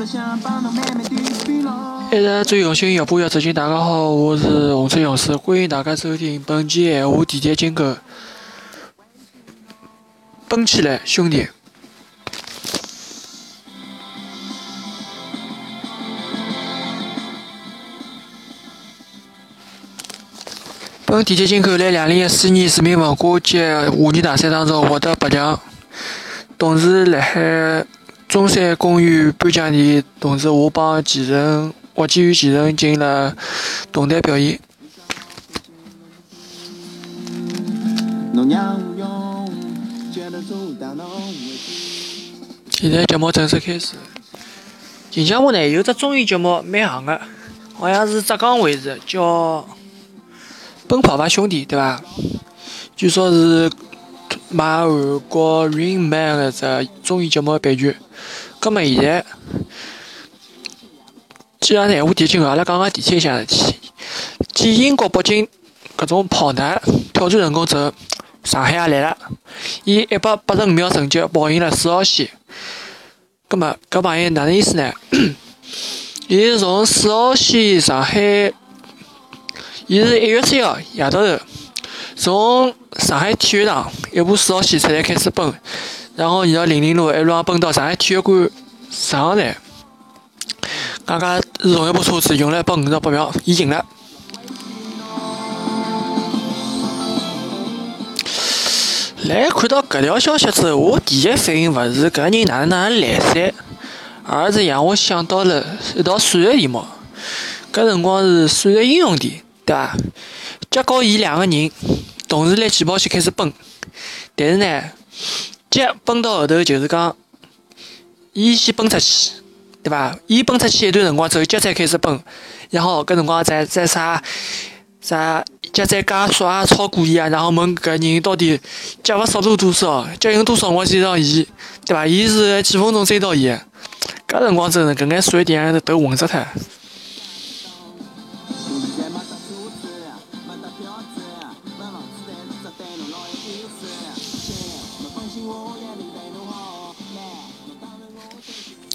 一直最用心，越播越走近。大家好，我是红色勇士，欢迎大家收听本期闲话地铁金狗。蹦起来，兄弟！本地铁金狗在两零一四年市民文化节话题大赛当中获得八强，同时辣海中山公园颁奖典礼，同时我帮前任。我基于前任进行了动态表演。现在节目正式开始。近腔目呢有只综艺节目蛮行的，好像是浙江卫视叫《奔跑吧兄弟》，对吧？据说是买韩国 Rain Man 的只综艺节目版权。那么现在。既然闲话提醒阿拉讲讲地铁向事体。继英国、北京搿种跑男挑战成功之后，上海也来了，以一百八十五秒成绩跑赢了四号线。葛末搿朋友哪能意思呢？伊是从四号线上海，伊是一月三号夜到头，从上海体育场一部四号线车站开始奔，然后沿着零陵路一路上奔到上海体育馆上站。刚刚是同一部车子用了一百五十八秒，伊赢了。来看到搿条消息之后，我第一反应勿是搿人哪能哪能来塞，而是让我想到了一道数学题目。搿辰光是数学应用题，对伐？结果伊两个人同时辣起跑线开始奔，但是呢，脚奔到后头就是讲，伊先奔出去。对伐？伊奔出去一段辰光之后，脚才开始奔，然后搿辰光再再啥啥脚再加速啊，超过伊啊，然后问搿人到底脚个速度多少，脚用多少我追上伊，对伐？伊是几分钟追到伊？搿辰光真是搿眼数学题都头混死脱。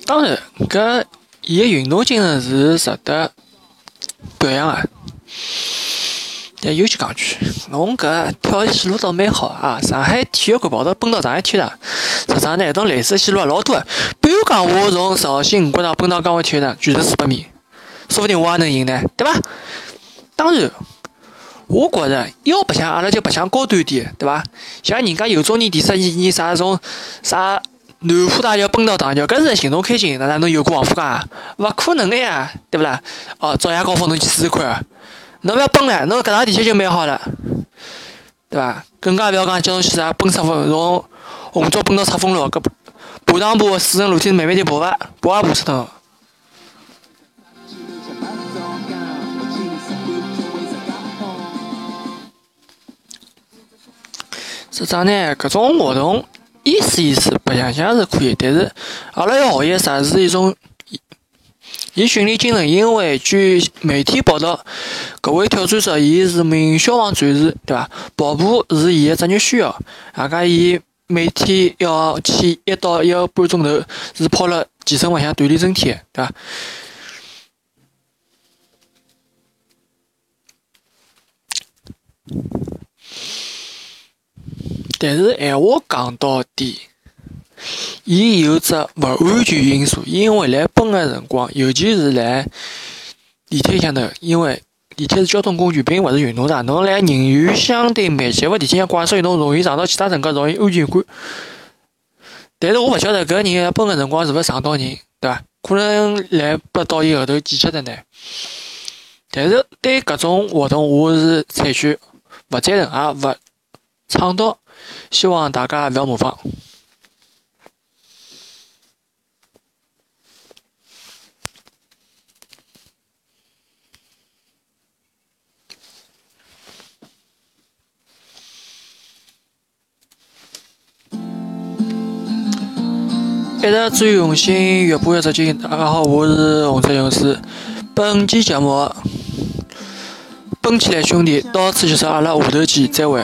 当然，搿伊个运动精神是值得表扬个。但有句讲句，侬搿跳线路倒蛮好啊！上海体育馆跑到奔到上海体育场，实际上呢，种类似线路老多个。比如讲，我从绍兴五角场奔到江湾体育场，全程四百米，说不定我也能赢呢，对伐？当然，我觉着要白相，阿拉就白相高端点，对伐？像人家有种人第十二年啥种啥。南湖大桥奔到大桥，搿是寻侬开心，哪能侬有过王府江？勿可能个呀，对勿啦？哦，早夜高峰侬去试试看，侬勿要奔了，侬搿趟地铁就蛮好了，对伐？更加勿要讲叫侬去啥奔赤峰，从红桥奔到赤峰路，搿爬上坡四层楼梯慢慢地爬伐，爬也爬出头。实际上呢，搿种活动。意思意思，白相相是可以，但是阿拉要学习啥是一种，伊训练精神。因为据媒体报道，搿位挑战者伊是名消防战士，对伐？跑步是伊个职业需要，外加伊每天要去一到一个半钟头，是泡辣健身房向锻炼身体，对伐？但是闲话讲到底，伊有只勿安全因素，因为来奔个辰光，尤其是来地铁向头，因为地铁是交通工具，并勿是运动场。侬来人员相对密集个地铁上怪，所以侬容易撞到其他乘客，容易安全感。但是我勿晓得搿人来奔个辰光是勿是撞到人，对伐？可能来不到伊后头记吃的呢。但是对搿种活动，我是采取勿赞成，也勿倡导。希望大家不要模仿。一直最用心，越播越直劲。大家好，我是红色勇士。本期节目，奔起来兄弟，到此结束，阿拉下头见，再会。